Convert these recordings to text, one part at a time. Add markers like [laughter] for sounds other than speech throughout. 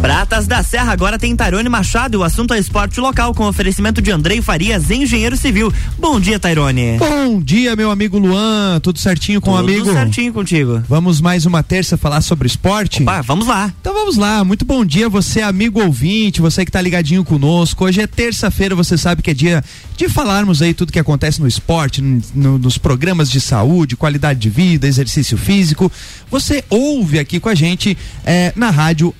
Pratas da Serra agora tem Tairone Machado e o assunto é esporte local com oferecimento de Andrei Farias, engenheiro civil. Bom dia, Tairone. Bom dia, meu amigo Luan. Tudo certinho com o amigo? Tudo certinho contigo. Vamos mais uma terça falar sobre esporte? Opa, vamos lá. Então vamos lá. Muito bom dia, você amigo ouvinte, você que tá ligadinho conosco. Hoje é terça-feira, você sabe que é dia de falarmos aí tudo que acontece no esporte, no, nos programas de saúde, qualidade de vida, exercício físico. Você ouve aqui com a gente é, na rádio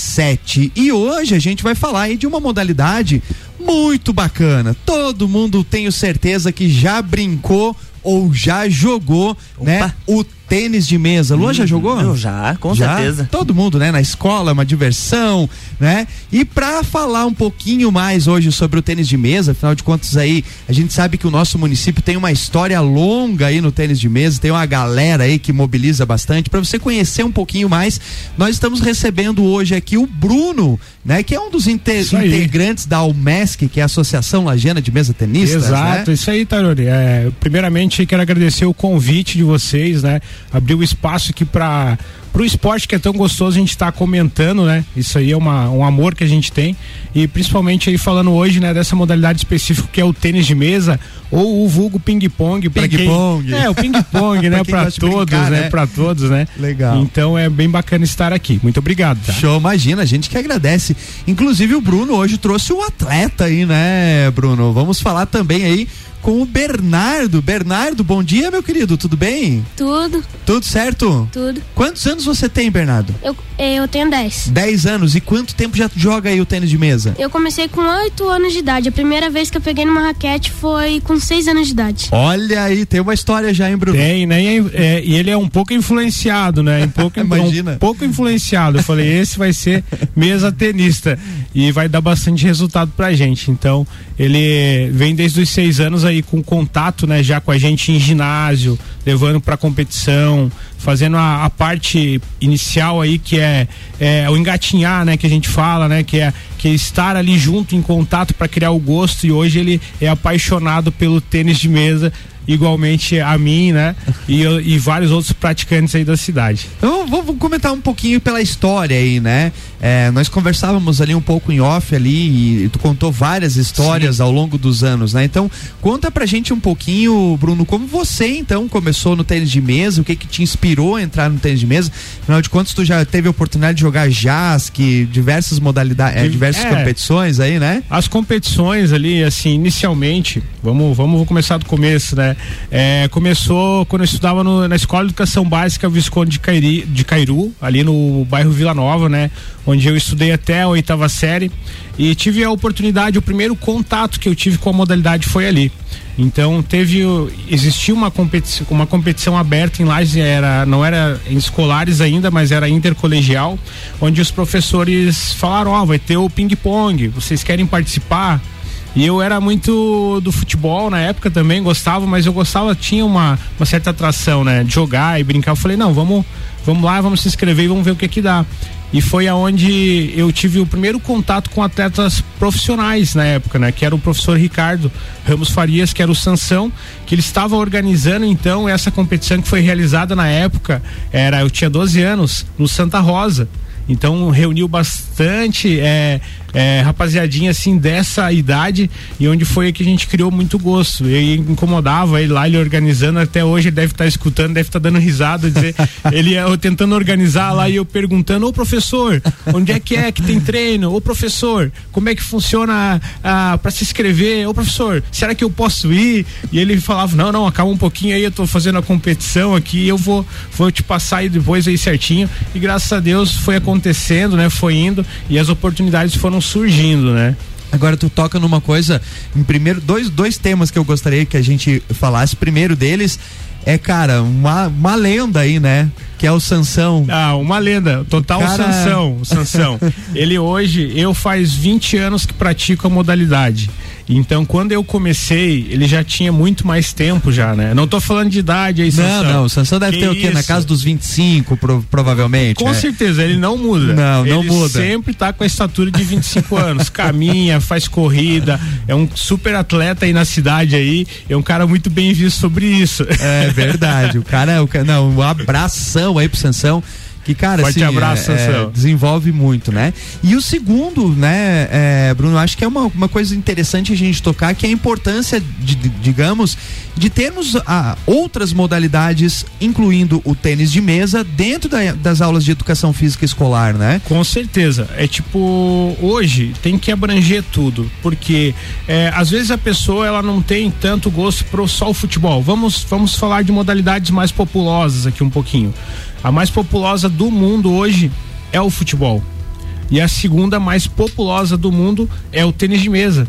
RC7. E hoje a gente vai falar aí de uma modalidade muito bacana. Todo mundo tenho certeza que já brincou ou já jogou, né, Opa. né? O tênis de mesa. Luan já uhum. jogou? Eu já, com já? certeza. Todo mundo, né? Na escola, uma diversão, né? E para falar um pouquinho mais hoje sobre o tênis de mesa, afinal de contas aí, a gente sabe que o nosso município tem uma história longa aí no tênis de mesa, tem uma galera aí que mobiliza bastante. Para você conhecer um pouquinho mais, nós estamos recebendo hoje aqui o Bruno, né? Que é um dos integrantes da UMESC, que é a Associação Lajana de Mesa Tenistas. Né? Exato, né? isso aí, Tarori. É, primeiramente, quero agradecer o convite de vocês, né? Abrir o espaço aqui para pro esporte que é tão gostoso a gente está comentando, né? Isso aí é uma, um amor que a gente tem e principalmente aí falando hoje, né, dessa modalidade específica que é o tênis de mesa ou o vulgo ping pong para quem pong. é o ping pong, [laughs] né, para todos, brincar, né, né? para todos, né? Legal. Então é bem bacana estar aqui. Muito obrigado. Tá? Show, imagina, a gente que agradece. Inclusive o Bruno hoje trouxe o atleta aí, né, Bruno? Vamos falar também aí com o Bernardo. Bernardo, bom dia, meu querido, tudo bem? Tudo. Tudo certo? Tudo. Quantos anos você tem, Bernardo? Eu, eu tenho 10. 10 anos. E quanto tempo já joga aí o tênis de mesa? Eu comecei com 8 anos de idade. A primeira vez que eu peguei numa raquete foi com 6 anos de idade. Olha aí, tem uma história já, hein, Bruno? Tem, né? E, é, e ele é um pouco influenciado, né? Um pouco, [laughs] Imagina. Um pouco influenciado. Eu falei, esse vai ser mesa tenista. E vai dar bastante resultado pra gente. Então, ele vem desde os 6 anos aí com contato, né, já com a gente em ginásio, levando para competição, fazendo a, a, parte inicial aí que é, é, o engatinhar, né, que a gente fala, né, que é que é estar ali junto em contato para criar o gosto. E hoje ele é apaixonado pelo tênis de mesa igualmente a mim, né? E, e vários outros praticantes aí da cidade. Então vamos comentar um pouquinho pela história aí, né? É, nós conversávamos ali um pouco em off ali e tu contou várias histórias Sim. ao longo dos anos, né? Então conta pra gente um pouquinho, Bruno, como você então começou no tênis de mesa, o que que te inspirou a entrar no tênis de mesa? Afinal de contas, tu já teve a oportunidade de jogar jazz, que diversas modalidades, é, diversas é, competições aí, né? As competições ali, assim, inicialmente, vamos, vamos começar do começo, né? É, começou quando eu estudava no, na Escola de Educação Básica Visconde de, Cairi, de Cairu, ali no bairro Vila Nova, né? Onde eu estudei até a oitava série e tive a oportunidade, o primeiro contato que eu tive com a modalidade foi ali. Então teve, existia uma competição, uma competição aberta em Lages, era, não era em escolares ainda, mas era intercolegial, onde os professores falaram, ó, oh, vai ter o ping-pong, vocês querem participar? E eu era muito do futebol na época também, gostava, mas eu gostava, tinha uma, uma certa atração, né? De jogar e brincar. Eu falei, não, vamos, vamos lá, vamos se inscrever e vamos ver o que que dá. E foi aonde eu tive o primeiro contato com atletas profissionais na época, né? Que era o professor Ricardo Ramos Farias, que era o Sansão, que ele estava organizando então essa competição que foi realizada na época, era eu tinha 12 anos, no Santa Rosa. Então reuniu bastante é, é, rapaziadinha assim dessa idade e onde foi que a gente criou muito gosto. E incomodava ele lá, ele organizando, até hoje ele deve estar tá escutando, deve estar tá dando risada, dizer, [laughs] ele eu tentando organizar lá e eu perguntando, ô professor, onde é que é que tem treino? Ô professor, como é que funciona ah, para se inscrever? Ô professor, será que eu posso ir? E ele falava, não, não, acaba um pouquinho aí, eu tô fazendo a competição aqui, eu vou, vou te passar aí depois aí certinho. E graças a Deus foi acontecendo acontecendo, né? Foi indo e as oportunidades foram surgindo, né? Agora tu toca numa coisa, em primeiro, dois, dois temas que eu gostaria que a gente falasse. Primeiro deles é, cara, uma, uma lenda aí, né? Que é o Sansão. Ah, uma lenda. Total cara... Sansão. Sansão. [laughs] Ele hoje, eu faz 20 anos que pratico a modalidade. Então, quando eu comecei, ele já tinha muito mais tempo já, né? Não tô falando de idade aí, Sansão. Não, não, o Sansão deve que ter isso? o quê? Na casa dos 25, pro, provavelmente. Com é. certeza, ele não muda. Não, não ele muda. sempre tá com a estatura de 25 anos, [laughs] caminha, faz corrida, é um super atleta aí na cidade aí, é um cara muito bem visto sobre isso. É verdade, o cara, o, não, um abração aí pro Sansão Que, cara, Forte assim, abraço, é, é, desenvolve muito, né? E o segundo, né, é, Bruno, acho que é uma, uma coisa interessante a gente tocar, que é a importância, de, de- digamos, de termos ah, outras modalidades, incluindo o tênis de mesa, dentro da- das aulas de educação física escolar, né? Com certeza. É tipo, hoje tem que abranger tudo, porque é, às vezes a pessoa ela não tem tanto gosto pro só o futebol. Vamos, vamos falar de modalidades mais populosas aqui um pouquinho. A mais populosa do mundo hoje é o futebol. E a segunda mais populosa do mundo é o tênis de mesa.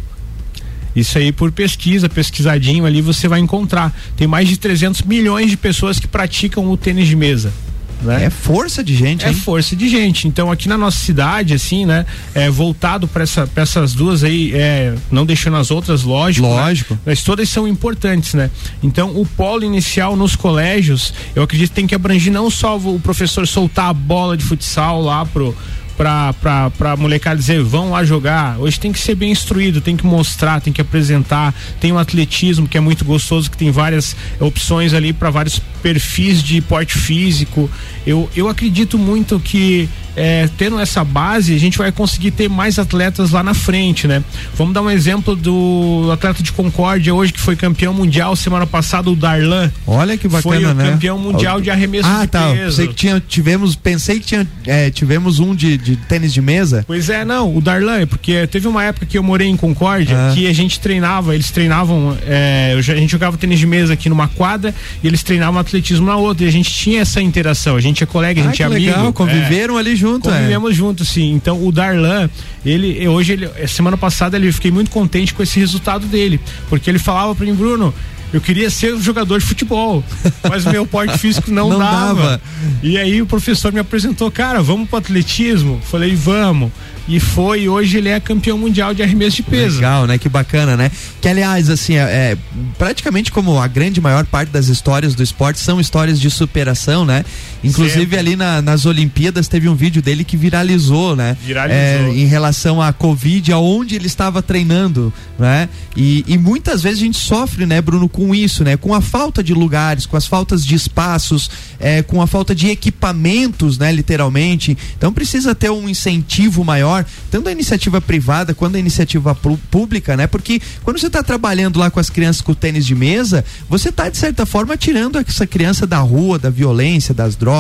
Isso aí por pesquisa, pesquisadinho ali você vai encontrar. Tem mais de 300 milhões de pessoas que praticam o tênis de mesa. Né? É força de gente, É hein? força de gente. Então aqui na nossa cidade, assim, né, é voltado para essa, pra essas duas aí, é, não deixando as outras, lógico. né? Lógico. Mas todas são importantes, né? Então o polo inicial nos colégios, eu acredito que tem que abranger não só o professor soltar a bola de futsal lá pro pra, pra, pra molecada dizer vão lá jogar. Hoje tem que ser bem instruído, tem que mostrar, tem que apresentar. Tem o atletismo que é muito gostoso, que tem várias opções ali para vários perfis de porte físico. Eu, eu acredito muito que é, tendo essa base, a gente vai conseguir ter mais atletas lá na frente, né? Vamos dar um exemplo do atleta de Concórdia hoje que foi campeão mundial semana passada, o Darlan. Olha que bacana, Foi o né? campeão mundial de arremesso ah, de tá. peso. Pensei que tinha, tivemos, pensei que tinha, é, tivemos um de, de tênis de mesa. Pois é, não, o Darlan, é porque teve uma época que eu morei em Concórdia Ah. que a gente treinava, eles treinavam, é, a gente jogava tênis de mesa aqui numa quadra e eles treinavam atletismo na outra e a gente tinha essa interação, a gente é colega, a Ah, gente é amigo. legal, é. conviveram ali junto, é. Convivemos juntos, sim. Então o Darlan, ele hoje, ele, semana passada, ele eu fiquei muito contente com esse resultado dele, porque ele falava para mim, Bruno. Eu queria ser um jogador de futebol, mas o meu porte físico não, [laughs] Não dava. dava. E aí o professor me apresentou, cara, vamos pro atletismo? Falei, vamos. E foi, hoje ele é campeão mundial de arremesso de peso. Legal, né? Que bacana, né? Que aliás, assim, é, é, praticamente como a grande maior parte das histórias do esporte são histórias de superação, né? Inclusive Sempre. ali na- nas Olimpíadas teve um vídeo dele que viralizou, né? Viralizou. É, em relação à Covid, aonde ele estava treinando, né? E, e muitas vezes a gente sofre, né, Bruno, com isso, né? Com a falta de lugares, com as faltas de espaços, é, com a falta de equipamentos, né, literalmente. Então precisa ter um incentivo maior, tanto da iniciativa privada quanto da iniciativa pública, né? Porque quando você está trabalhando lá com as crianças com o tênis de mesa, você está de certa forma tirando essa criança da rua, da violência, das drogas.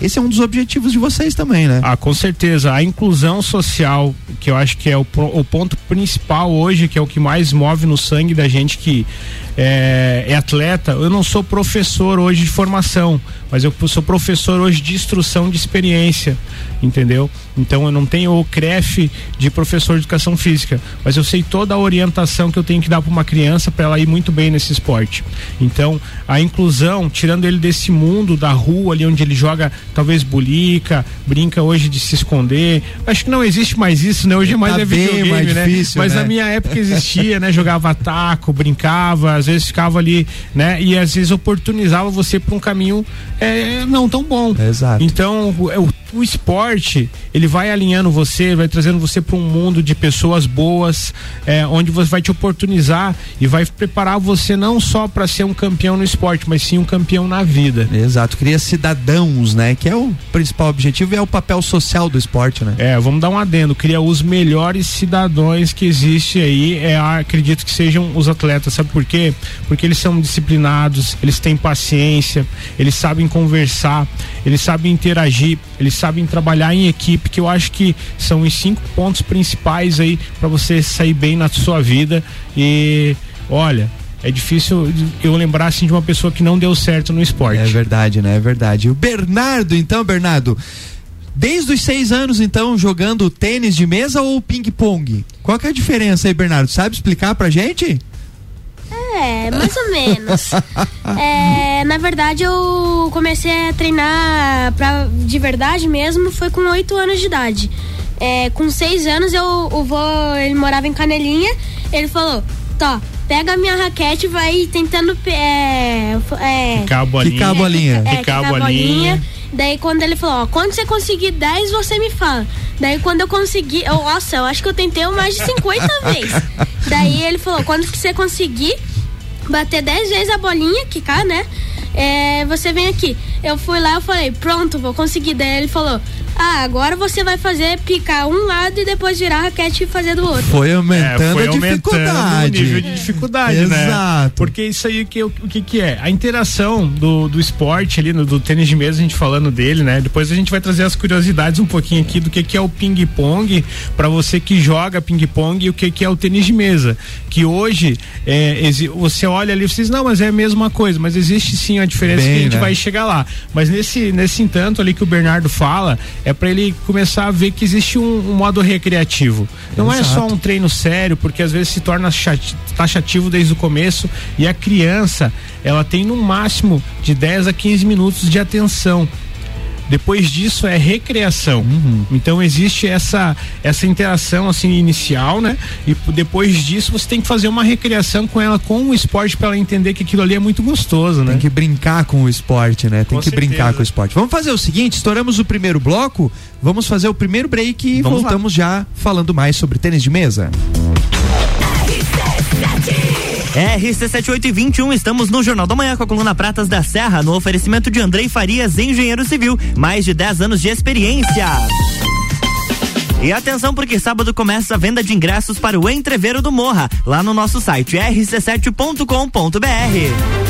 Esse é um dos objetivos de vocês também, né? Ah, com certeza. A inclusão social, que eu acho que é o, o ponto principal hoje, que é o que mais move no sangue da gente que é, é atleta. Eu não sou professor hoje de formação, mas eu sou professor hoje de instrução de experiência, entendeu? Então eu não tenho o CREF de professor de educação física, mas eu sei toda a orientação que eu tenho que dar para uma criança para ela ir muito bem nesse esporte. Então a inclusão, tirando ele desse mundo da rua ali onde ele joga talvez bulica, brinca hoje de se esconder. Acho que não existe mais isso, né? Hoje é mais Tá é videogame, mais né? difícil, Mas né? na minha época existia, né? Jogava taco, brincava, às vezes ficava ali, né? E às vezes oportunizava você para um caminho é, não tão bom. Exato. Então, o, o- esporte, ele vai alinhando você, vai trazendo você para um mundo de pessoas boas, é, onde você vai te oportunizar e vai preparar você não só para ser um campeão no esporte, mas sim um campeão na vida. Exato, cria cidadãos, né? Que é o principal objetivo e é o papel social do esporte, né? É, vamos dar um adendo, cria os melhores cidadãos que existe aí, é, acredito que sejam os atletas, sabe por quê? Porque eles são disciplinados, eles têm paciência, eles sabem conversar, eles sabem interagir, eles sabem trabalhar em equipe, que eu acho que são os cinco pontos principais aí para você sair bem na sua vida e olha, é difícil eu lembrar assim de uma pessoa que não deu certo no esporte. É verdade, né? É verdade. O Bernardo, então, Bernardo, desde os seis anos, então, jogando tênis de mesa ou ping-pong? Qual que é a diferença aí, Bernardo? Sabe explicar pra gente? É, mais ou menos. [laughs] É, na verdade, eu comecei a treinar pra, de verdade mesmo, foi com oito anos de idade. É, com seis anos, eu, o vô, ele morava em Canelinha, ele falou, Tó, pega a minha raquete e vai tentando... É, é, Ficar a bolinha. Quicar a bolinha. É, Quicar a bolinha. Daí quando ele falou, ó, quando você conseguir 10, você me fala. Daí quando eu consegui, eu, nossa, eu acho que eu tentei mais de 50 [laughs] vezes. Daí ele falou, quando que você conseguir, bater 10 vezes a bolinha, quicar, né? É, você vem aqui. Eu fui lá, eu falei, pronto, vou conseguir. Daí ele falou, ah, agora você vai fazer picar um lado e depois virar a raquete e fazer do outro. Foi aumentando é, foi a dificuldade. o nível de dificuldade, Exato. né? Exato. Porque isso aí que, o que, que é? A interação do, do esporte ali, no, do tênis de mesa, a gente falando dele, né? Depois a gente vai trazer as curiosidades um pouquinho aqui do que, que é o ping-pong para você que joga ping-pong e o que, que é o tênis de mesa. Que hoje é, você olha ali e você diz, não, mas é a mesma coisa, mas existe sim a diferença Bem, que a gente né? vai chegar lá. Mas nesse, nesse entanto ali que o Bernardo fala, é para ele começar a ver que existe um, um modo recreativo. Não Exato. é só um treino sério, porque às vezes se torna taxativo desde o começo e a criança, ela tem no máximo de 10 a 15 minutos de atenção. Depois disso é recreação. Uhum. Então existe essa essa interação assim inicial, né? E depois disso você tem que fazer uma recreação com ela com o esporte para ela entender que aquilo ali é muito gostoso, né? Tem que brincar com o esporte, né? Tem com que certeza. brincar com o esporte. Vamos fazer o seguinte, estouramos o primeiro bloco, vamos fazer o primeiro break e vamos voltamos lá. já falando mais sobre tênis de mesa. RC7821, estamos no Jornal da Manhã com a coluna Pratas da Serra, no oferecimento de Andrei Farias, engenheiro civil, mais de 10 anos de experiência. E atenção porque sábado começa a venda de ingressos para o Entreveiro do Morra, lá no nosso site rc7.com.br.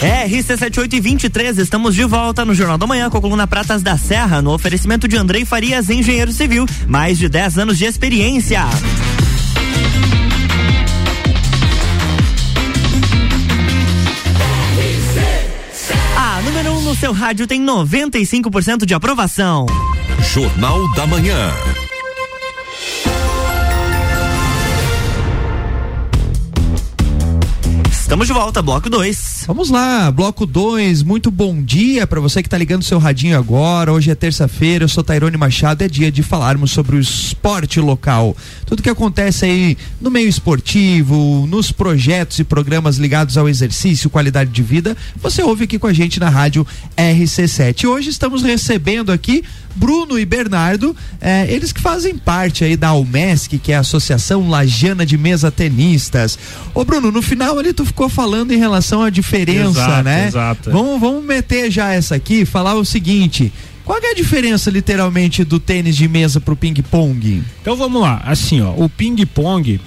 RC7823, estamos de volta no Jornal da Manhã com a coluna Pratas da Serra, no oferecimento de Andrei Farias, engenheiro civil, mais de 10 anos de experiência. A número 1 um no seu rádio tem 95% de aprovação. Jornal da Manhã. Estamos de volta, bloco 2. Vamos lá, bloco 2. Muito bom dia para você que está ligando seu radinho agora. Hoje é terça-feira, eu sou Tairone Machado. É dia de falarmos sobre o esporte local. Tudo que acontece aí no meio esportivo, nos projetos e programas ligados ao exercício, qualidade de vida, você ouve aqui com a gente na rádio RC7. Hoje estamos recebendo aqui Bruno e Bernardo, é, eles que fazem parte aí da Almesc, que é a Associação Lajana de Mesa Tenistas. Ô Bruno, no final ali tu ficou falando em relação à diferença, exato, né? Exato. Vamos, vamos meter já essa aqui, falar o seguinte. Qual é a diferença, literalmente, do tênis de mesa pro ping-pong? Então vamos lá, assim, ó, o ping-pong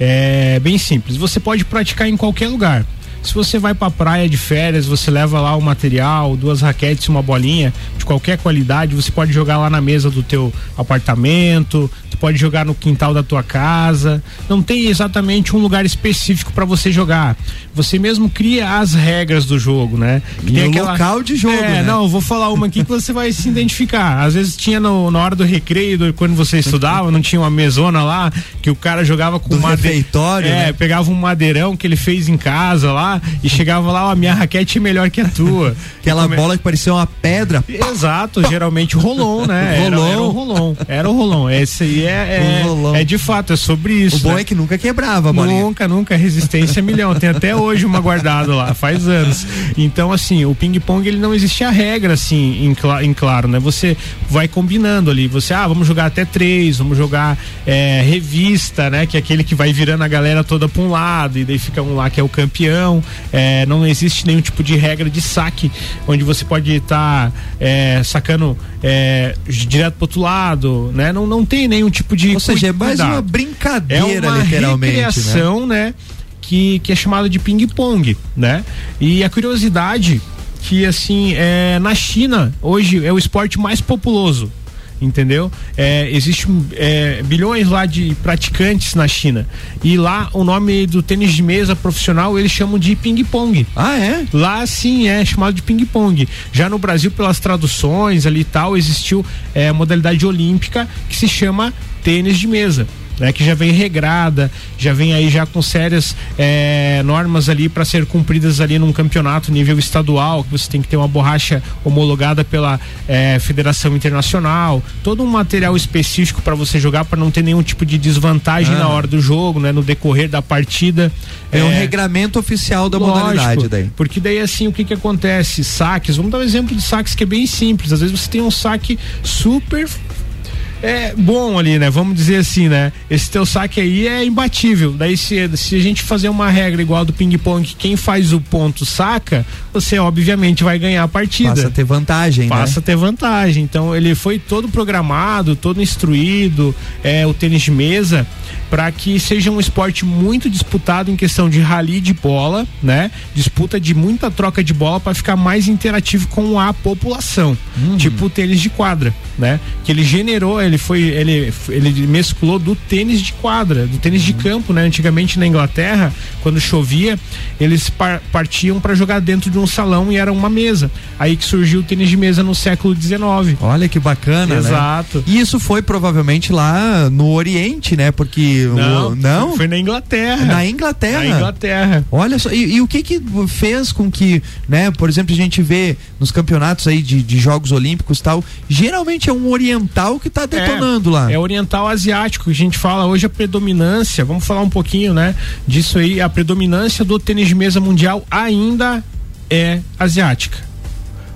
é bem simples. Você pode praticar em qualquer lugar. Se você vai pra praia de férias, você leva lá o material, duas raquetes e uma bolinha de qualquer qualidade, você pode jogar lá na mesa do teu apartamento, tu pode jogar no quintal da tua casa. Não tem exatamente um lugar específico para você jogar. Você mesmo cria as regras do jogo, né? Que tem aquela... local de jogo. É, né? não, vou falar uma aqui que você vai se identificar. Às vezes tinha no, na hora do recreio, do, quando você estudava, não tinha uma mesona lá que o cara jogava com do made... refeitório, é, né? pegava um madeirão que ele fez em casa lá e chegava lá, ó, a minha raquete é melhor que a tua. [laughs] Aquela come... bola que parecia uma pedra. Exato, geralmente rolon, né? rolon. Era, era o rolon. Era o rolon. Esse aí ali é, é, é de fato, é sobre isso. O bom né? é que nunca quebrava bolinha. Nunca, nunca. Resistência é milhão. Tem até hoje uma guardada lá, faz anos. Então, assim, o ping-pong ele não existe a regra, assim, em, cla- em claro, né? Você vai combinando ali. Você, ah, vamos jogar até três, vamos jogar é, revista, né? Que é aquele que vai virando a galera toda pra um lado, e daí fica um lá que é o campeão. É, não existe nenhum tipo de regra de saque, onde você pode estar sacando é, direto pro outro lado, né? Não, não tem nenhum tipo de. Ou seja, é mais cuidado. uma É brincadeira, uma literalmente. Né? né? Que, que é chamada de ping-pong, né? E a curiosidade que, assim, é, na China, hoje é o esporte mais populoso, entendeu? É, existe é, bilhões lá de praticantes na China. E lá o nome do tênis de mesa profissional eles chamam de ping-pong. Ah, é? Lá sim é chamado de ping-pong. Já no Brasil, pelas traduções ali e tal, existiu é, a modalidade olímpica que se chama tênis de mesa. Né, que já vem regrada, já vem aí já com sérias é, normas ali para ser cumpridas ali num campeonato nível estadual, que você tem que ter uma borracha homologada pela é, Federação Internacional, todo um material específico para você jogar para não ter nenhum tipo de desvantagem Ah. na hora do jogo, né, no decorrer da partida. É um É, regramento oficial da Lógico, modalidade daí. Porque daí assim, o que que acontece? Saques, vamos dar um exemplo de saques que é bem simples. Às vezes você tem um saque super é bom ali, né? Vamos dizer assim, né? Esse teu saque aí é imbatível. Daí se, se a gente fazer uma regra igual do ping-pong, que quem faz o ponto saca, você obviamente vai ganhar a partida Passa a ter vantagem, passa né? a ter vantagem. Então ele foi todo programado, todo instruído, é, o tênis de mesa, para que seja um esporte muito disputado em questão de rally de bola, né? Disputa de muita troca de bola para ficar mais interativo com a população, tipo o tênis de quadra, né? Que ele generou, ele foi, ele, ele mesclou do tênis de quadra, do tênis de campo, né? Antigamente na Inglaterra, quando chovia, eles par- partiam para jogar dentro de um salão e era uma mesa. Aí que surgiu o tênis de mesa no século XIX. Olha que bacana, né? Exato. E isso foi provavelmente lá no Oriente, né? Porque Não, o, não foi na Inglaterra. na Inglaterra. Na Inglaterra. Olha só, e, e o que que fez com que, né, por exemplo, a gente vê nos campeonatos aí de, de Jogos Olímpicos e tal, geralmente é um oriental que tá detonando lá. É oriental asiático, que a gente fala hoje a predominância, vamos falar um pouquinho, né, disso aí, a predominância do tênis de mesa mundial ainda é asiática.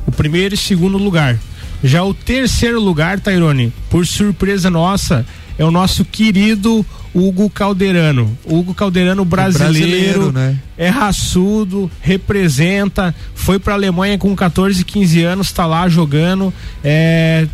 O primeiro e segundo lugar. Já o terceiro lugar, Tairone, por surpresa nossa, é o nosso querido Hugo Calderano. Hugo Calderano brasileiro, brasileiro, né? é raçudo, representa, foi pra Alemanha com 14, 15 anos, tá lá jogando, é,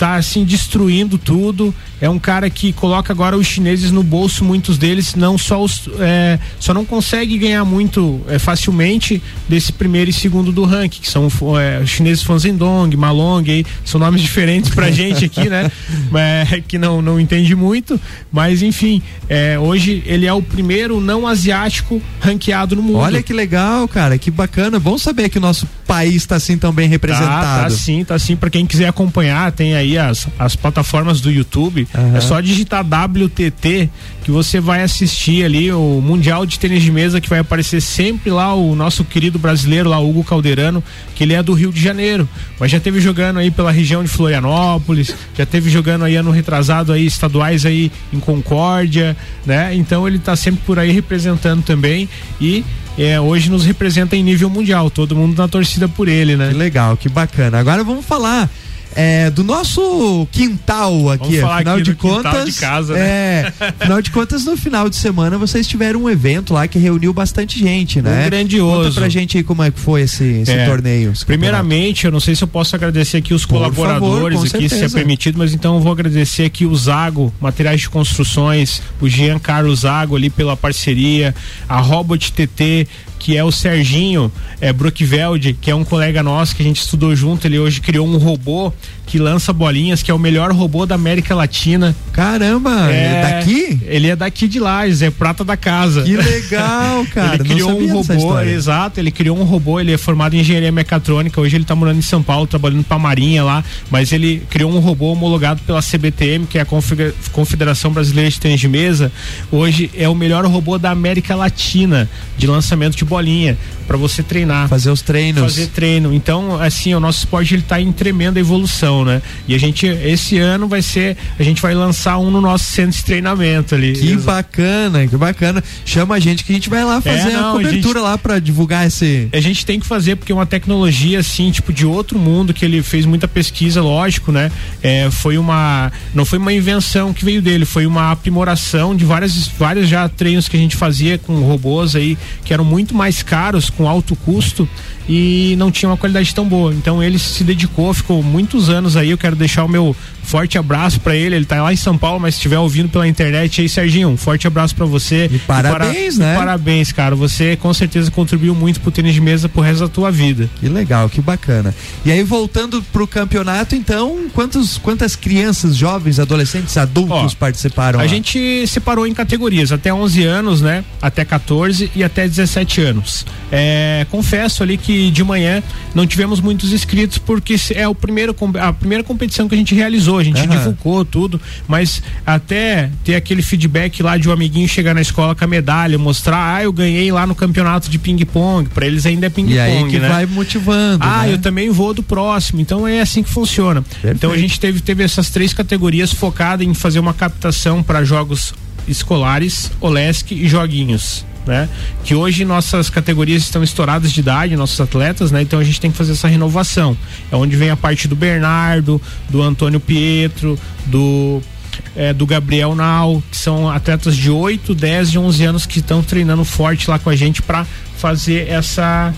tá assim destruindo tudo. É um cara que coloca agora os chineses no bolso, muitos deles não só os, é, só não consegue ganhar muito é, facilmente desse primeiro e segundo do ranking, que são é, os chineses Fanzendong, Malong, aí, são nomes [laughs] diferentes pra gente aqui, né? [laughs] É, que não não entende muito, mas enfim, é, hoje ele é o primeiro não asiático ranqueado no mundo. Olha que legal, cara, que bacana. Bom saber que o nosso país está assim tão bem Tá, representado. tá sim, tá sim. Pra quem quiser acompanhar, tem aí as, as plataformas do YouTube. Aham. É só digitar WTT que você vai assistir ali o Mundial de Tênis de Mesa que vai aparecer sempre lá o nosso querido brasileiro lá, Hugo Calderano, que ele é do Rio de Janeiro, mas já teve jogando aí pela região de Florianópolis, já teve jogando aí ano retrasado aí estaduais aí em Concórdia, né? Então ele tá sempre por aí representando também e é, hoje nos representa em nível mundial, todo mundo na torcida por ele, né? Que legal, que bacana. Agora vamos falar é, do nosso quintal aqui. Vamos falar afinal aqui de contas, de casa, né? é, afinal de contas, no final de semana vocês tiveram um evento lá que reuniu bastante gente, né? Um grandioso. Conta pra gente aí como é que foi esse, esse É, torneio. esse Primeiramente, eu não sei se eu posso agradecer aqui os Por colaboradores favor, aqui, se é certeza. permitido, mas então eu vou agradecer aqui o Zago, Materiais de Construções, o Jean Carlos Zago ali pela parceria, a Robot TT, que é o Serginho é, Brookveld, que é um colega nosso que a gente estudou junto, ele hoje criou um robô que lança bolinhas, que é o melhor robô da América Latina. Caramba, é daqui? Ele é daqui de Lages, é prata da casa. Que legal, [laughs] cara. ele criou um robô, exato, ele criou um robô, ele é formado em engenharia mecatrônica, hoje ele tá morando em São Paulo, trabalhando pra Marinha lá, mas ele criou um robô homologado pela CBTM, que é a Confederação Brasileira de Tênis de Mesa. Hoje é o melhor robô da América Latina de lançamento de bolinha para você treinar. Fazer os treinos. Fazer treino. Então, assim, o nosso esporte ele tá em tremenda evolução, né? E a gente, esse ano vai ser, a gente vai lançar um no nosso centro de treinamento ali. Que Exato. bacana, que bacana. Chama a gente que a gente vai lá é, fazer é, não, a cobertura a gente, lá para divulgar esse. A gente tem que fazer porque é uma tecnologia assim, tipo de outro mundo que ele fez muita pesquisa, lógico, né? É, foi uma, não foi uma invenção que veio dele, foi uma aprimoração de várias, vários já treinos que a gente fazia com robôs aí que eram muito mais caros com alto custo e não tinha uma qualidade tão boa. Então ele se dedicou, ficou muitos anos aí. Eu quero deixar o meu forte abraço para ele. Ele tá lá em São Paulo, mas se estiver ouvindo pela internet aí, Serginho, um forte abraço para você. E parabéns, e para, né? E parabéns, cara. Você com certeza contribuiu muito pro tênis de mesa pro resto da tua vida. Que legal, que bacana. E aí, voltando pro campeonato, então, quantos, quantas crianças, jovens, adolescentes, adultos Ó, participaram? A lá? gente separou em categorias, até 11 anos, né? Até 14 e até 17 anos. É, confesso ali que de manhã não tivemos muitos inscritos porque é o primeiro, a primeira competição que a gente realizou a gente uhum. divulgou tudo, mas até ter aquele feedback lá de um amiguinho chegar na escola com a medalha, mostrar, ah, eu ganhei lá no campeonato de ping-pong, para eles ainda é ping-pong. E aí que né? vai motivando. Ah, né? eu também vou do próximo. Então é assim que funciona. Perfeito. Então a gente teve, teve essas três categorias focadas em fazer uma captação para jogos escolares, OLESC e joguinhos né? Que hoje nossas categorias estão estouradas de idade, nossos atletas, né? Então a gente tem que fazer essa renovação. É onde vem a parte do Bernardo, do Antônio Pietro, do é, do Gabriel Nau, que são atletas de 8, 10 e 11 anos que estão treinando forte lá com a gente para fazer essa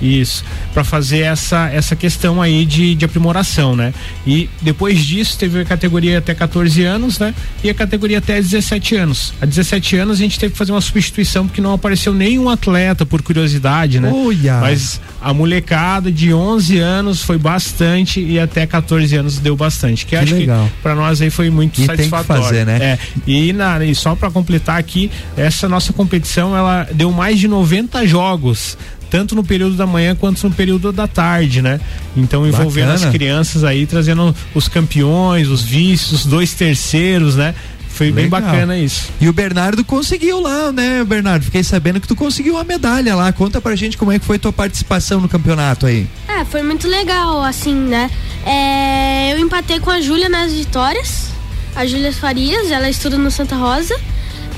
isso, para fazer essa, essa questão aí de, de aprimoração, né? E depois disso teve a categoria até 14 anos, né? E a categoria até 17 anos. A 17 anos a gente teve que fazer uma substituição porque não apareceu nenhum atleta por curiosidade, né? Uia. Mas a molecada de 11 anos foi bastante e até 14 anos deu bastante. Que, que acho legal. que para nós aí foi muito e satisfatório. Tem que fazer, né? É. E, na, e só para completar aqui, essa nossa competição ela deu mais de 90 jogos tanto no período da manhã quanto no período da tarde, né? Então envolvendo Bacana. as crianças aí, trazendo os campeões, os vices, os dois terceiros, né? Foi Legal. bem bacana isso. E o Bernardo conseguiu lá, né, Bernardo? Fiquei sabendo que tu conseguiu uma medalha lá. Conta pra gente como é que foi tua participação no campeonato aí. É, foi muito legal, assim, né? É, eu empatei com a Júlia nas vitórias. A Júlia Farias, ela estuda no Santa Rosa.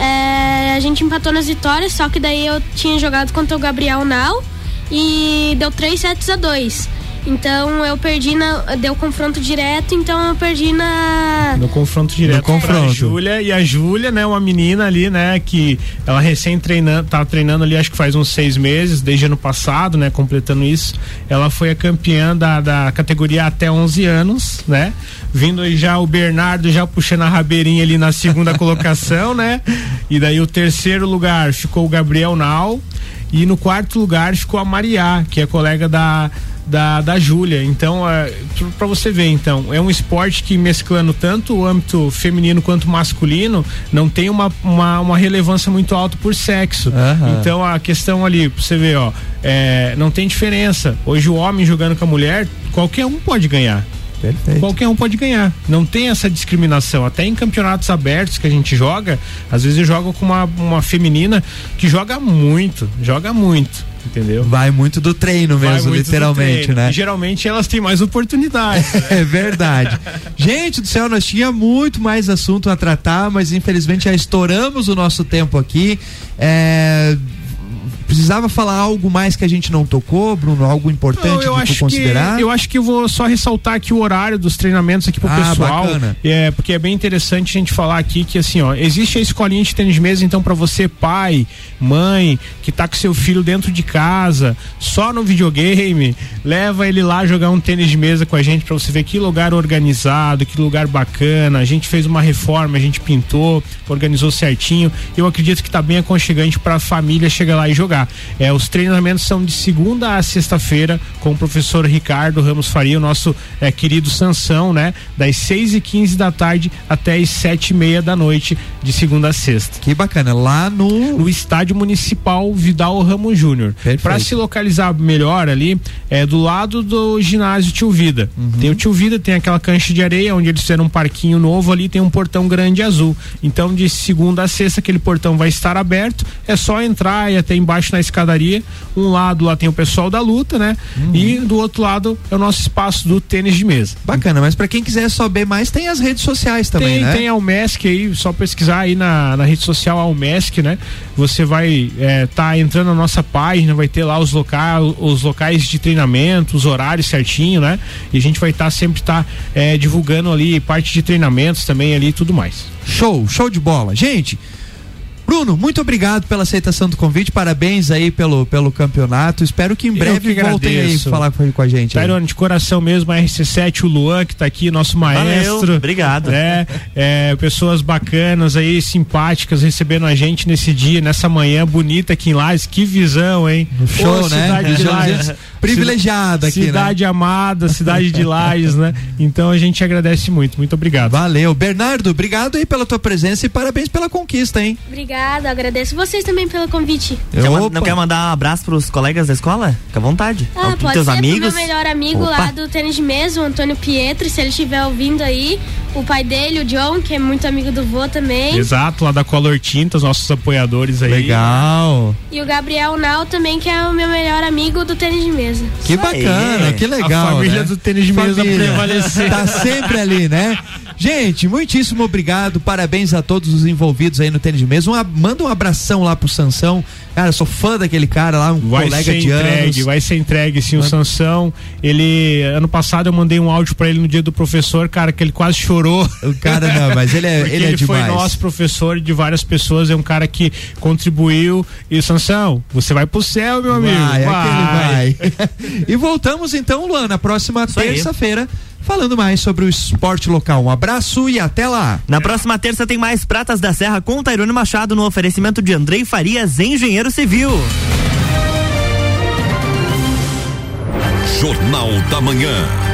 É, a gente empatou nas vitórias, só que daí eu tinha jogado contra o Gabriel Nau e deu 3 sets a 2. Então eu perdi na. Deu confronto direto, então eu perdi na. No confronto direto no confronto. a Júlia. E a Júlia, né, uma menina ali, né, que ela recém treinando, tá treinando ali, acho que faz uns seis meses, desde ano passado, né, completando isso. Ela foi a campeã da, da categoria até 11 anos, né? Vindo aí já o Bernardo já puxando a rabeirinha ali na segunda [laughs] colocação, né? E daí o terceiro lugar ficou o Gabriel Nau. E no quarto lugar ficou a Mariá, que é colega da da, da Júlia. Então, é, para você ver, então, é um esporte que mesclando tanto o âmbito feminino quanto masculino, não tem uma, uma, uma relevância muito alta por sexo. Uhum. Então, a questão ali, pra você ver, ó, é, não tem diferença. Hoje o homem jogando com a mulher, qualquer um pode ganhar. Perfeito. Qualquer um pode ganhar. Não tem essa discriminação. Até em campeonatos abertos que a gente joga, às vezes eu jogo com uma, uma feminina que joga muito, joga muito entendeu? Vai muito do treino mesmo, literalmente, treino. né? E geralmente elas têm mais oportunidades. [laughs] Né? é verdade. Gente do céu, nós tinha muito mais assunto a tratar, mas infelizmente já estouramos o nosso tempo aqui. É Precisava falar algo mais que a gente não tocou, Bruno? Algo importante não, eu acho considerar? Que, eu acho que eu vou só ressaltar aqui o horário dos treinamentos aqui pro ah, pessoal. Bacana. É, porque é bem interessante a gente falar aqui que assim, ó, existe a escolinha de tênis de mesa, então para você, pai, mãe, que tá com seu filho dentro de casa, só no videogame, leva ele lá jogar um tênis de mesa com a gente para você ver que lugar organizado, que lugar bacana. A gente fez uma reforma, a gente pintou, organizou certinho. Eu acredito que tá bem aconchegante para a família chegar lá e jogar. É, os treinamentos são de segunda a sexta-feira com o professor Ricardo Ramos Faria, o nosso é, querido Sansão, né? Das 6 e 15 da tarde até as sete e meia da noite, de segunda a sexta. Que bacana, lá no. No estádio municipal Vidal Ramos Júnior. Para se localizar melhor ali, é do lado do ginásio Tio Vida. Uhum. Tem o Tio Vida, tem aquela cancha de areia onde eles fizeram um parquinho novo ali, tem um portão grande azul. Então, de segunda a sexta, aquele portão vai estar aberto. É só entrar e até embaixo na escadaria. Um lado lá tem o pessoal da luta, né? Uhum. E do outro lado é o nosso espaço do tênis de mesa. Bacana, mas pra quem quiser saber mais, tem as redes sociais também, tem, né? tem a Almesc aí, só pesquisar aí na, na rede social Almesc, né? Você vai é, tá entrando na nossa página, vai ter lá os locais, os locais de treinamento, os horários certinho, né? E a gente vai estar sempre tá é, divulgando ali parte de treinamentos também ali e tudo mais. Show, show de bola. Gente, Bruno, muito obrigado pela aceitação do convite, parabéns aí pelo, pelo campeonato. Espero que em breve que voltem aí falar com, com a gente. aí. Tairone, de coração mesmo, a RC7, o Luan, que tá aqui, nosso maestro. Valeu, obrigado. É, é, pessoas bacanas aí, simpáticas, recebendo a gente nesse dia, nessa manhã bonita aqui em Lages. Que visão, hein? Show, Pô, né? cidade de [laughs] Lages. privilegiada aqui, né? Cidade amada, cidade de Lages, né? Então a gente agradece muito. Muito obrigado. Valeu. Bernardo, obrigado aí pela tua presença e parabéns pela conquista, hein? Obrigada, agradeço vocês também pelo convite. Quer não quer mandar um abraço pros colegas da escola? Fica à vontade. Ah, Pros pode teus ser amigos. pro meu melhor amigo Opa. lá do tênis de mesa, o Antônio Pietro, se ele estiver ouvindo aí. O pai dele, o John, que é muito amigo do vô também. Exato, lá da Color Tintas, nossos apoiadores aí. Legal. E o Gabriel Nau também, que é o meu melhor amigo do tênis de mesa. Que aí. bacana, que legal. A família né? do tênis de mesa prevalecer. Tá sempre ali, né? Gente, muitíssimo obrigado. Parabéns a todos os envolvidos aí no tênis de mesa. Um manda um abração lá pro Sansão. Cara, eu sou fã daquele cara lá, um Vai colega ser de entregue, anos. vai ser entregue sim. O Sansão, ele. Ano passado eu mandei um áudio pra ele no dia do professor, cara, que ele quase chorou. O cara não, mas ele é, [laughs] ele ele, é foi demais. nosso professor de várias pessoas, é um cara que contribuiu. E Sansão, você vai pro céu, meu amigo. Vai, aquele vai. [laughs] e voltamos então, Luan, na próxima terça-feira, falando mais sobre o esporte local. Um abraço e até lá. Na próxima terça tem mais Pratas da Serra com Tairone Machado no oferecimento de Andrei Farias, engenheiro civil. Jornal da Manhã.